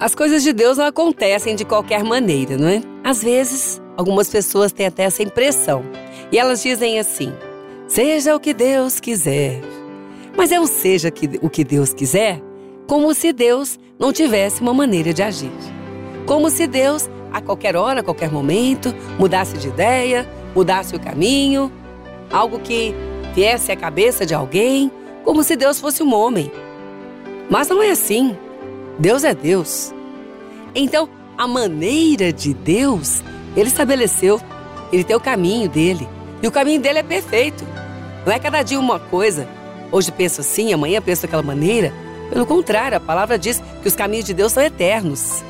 As coisas de Deus não acontecem de qualquer maneira, não é? Às vezes, algumas pessoas têm até essa impressão. E elas dizem assim: seja o que Deus quiser. Mas é um seja o que Deus quiser, como se Deus não tivesse uma maneira de agir. Como se Deus, a qualquer hora, a qualquer momento, mudasse de ideia, mudasse o caminho, algo que viesse à cabeça de alguém, como se Deus fosse um homem. Mas não é assim. Deus é Deus. Então, a maneira de Deus, ele estabeleceu. Ele tem o caminho dele. E o caminho dele é perfeito. Não é cada dia uma coisa. Hoje penso assim, amanhã penso daquela maneira. Pelo contrário, a palavra diz que os caminhos de Deus são eternos.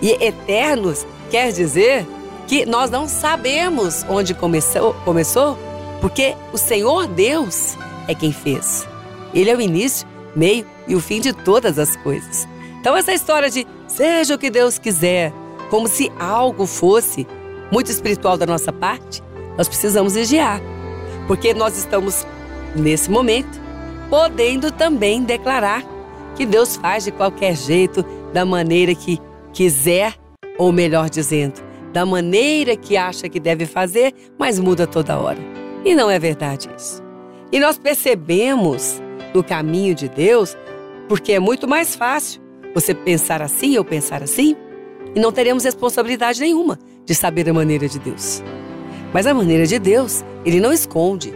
E eternos quer dizer que nós não sabemos onde começou, começou, porque o Senhor Deus é quem fez. Ele é o início, meio e o fim de todas as coisas. Então, essa história de seja o que Deus quiser, como se algo fosse muito espiritual da nossa parte, nós precisamos vigiar. Porque nós estamos, nesse momento, podendo também declarar que Deus faz de qualquer jeito, da maneira que quiser, ou melhor dizendo, da maneira que acha que deve fazer, mas muda toda hora. E não é verdade isso. E nós percebemos no caminho de Deus porque é muito mais fácil você pensar assim ou pensar assim e não teremos responsabilidade nenhuma de saber a maneira de Deus. Mas a maneira de Deus, ele não esconde.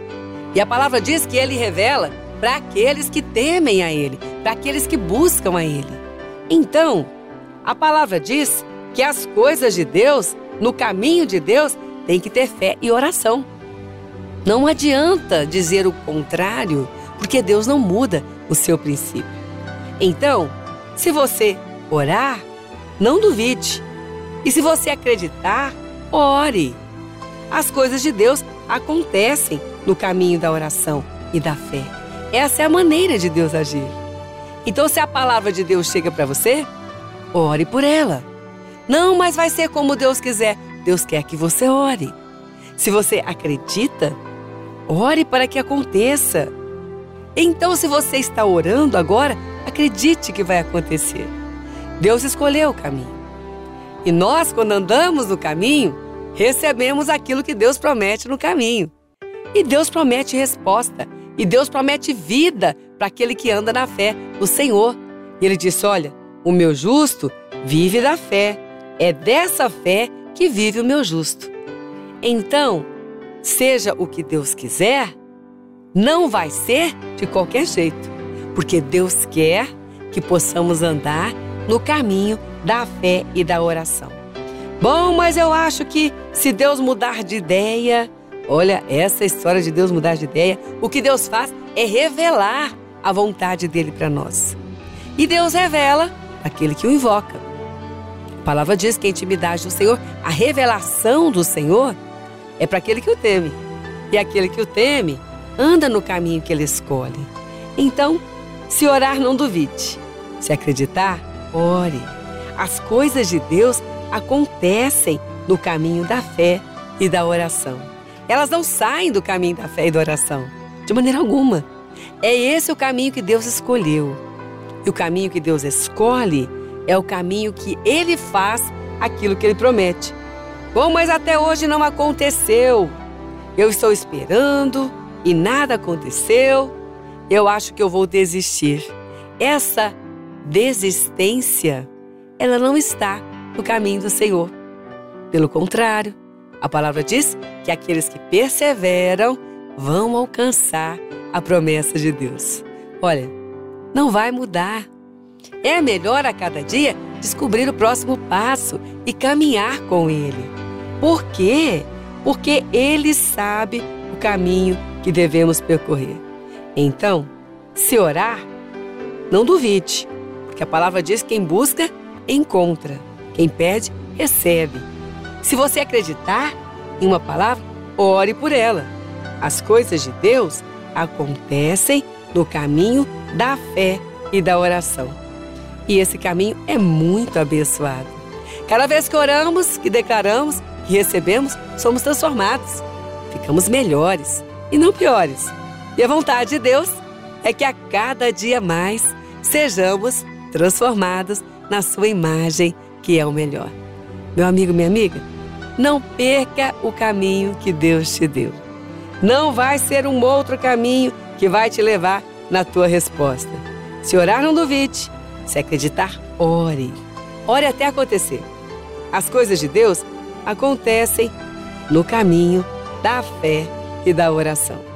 E a palavra diz que ele revela para aqueles que temem a ele, para aqueles que buscam a ele. Então, a palavra diz que as coisas de Deus, no caminho de Deus, tem que ter fé e oração. Não adianta dizer o contrário, porque Deus não muda o seu princípio. Então, se você orar, não duvide. E se você acreditar, ore. As coisas de Deus acontecem no caminho da oração e da fé. Essa é a maneira de Deus agir. Então, se a palavra de Deus chega para você, ore por ela. Não, mas vai ser como Deus quiser. Deus quer que você ore. Se você acredita, ore para que aconteça. Então, se você está orando agora, acredite que vai acontecer. Deus escolheu o caminho. E nós, quando andamos no caminho, recebemos aquilo que Deus promete no caminho. E Deus promete resposta. E Deus promete vida para aquele que anda na fé, o Senhor. E ele disse: Olha, o meu justo vive da fé. É dessa fé que vive o meu justo. Então, seja o que Deus quiser, não vai ser de qualquer jeito, porque Deus quer que possamos andar no caminho da fé e da oração. Bom, mas eu acho que se Deus mudar de ideia, olha, essa história de Deus mudar de ideia, o que Deus faz é revelar a vontade dele para nós. E Deus revela aquele que o invoca. A palavra diz que a intimidade do Senhor, a revelação do Senhor, é para aquele que o teme. E aquele que o teme anda no caminho que ele escolhe. Então, se orar, não duvide. Se acreditar, ore. As coisas de Deus acontecem no caminho da fé e da oração. Elas não saem do caminho da fé e da oração, de maneira alguma. É esse o caminho que Deus escolheu. E o caminho que Deus escolhe é o caminho que ele faz aquilo que ele promete. Bom, mas até hoje não aconteceu. Eu estou esperando, e nada aconteceu, eu acho que eu vou desistir. Essa desistência, ela não está no caminho do Senhor. Pelo contrário, a palavra diz que aqueles que perseveram vão alcançar a promessa de Deus. Olha, não vai mudar. É melhor a cada dia descobrir o próximo passo e caminhar com Ele. Por quê? Porque Ele sabe o caminho que devemos percorrer. Então, se orar, não duvide, porque a palavra diz: quem busca, encontra, quem pede, recebe. Se você acreditar em uma palavra, ore por ela. As coisas de Deus acontecem no caminho da fé e da oração. E esse caminho é muito abençoado. Cada vez que oramos, que declaramos, que recebemos, somos transformados. Ficamos melhores e não piores. E a vontade de Deus é que a cada dia mais sejamos transformados na sua imagem, que é o melhor. Meu amigo, minha amiga, não perca o caminho que Deus te deu. Não vai ser um outro caminho que vai te levar na tua resposta. Se orar, não duvide. Se acreditar, ore. Ore até acontecer. As coisas de Deus acontecem no caminho da fé e da oração.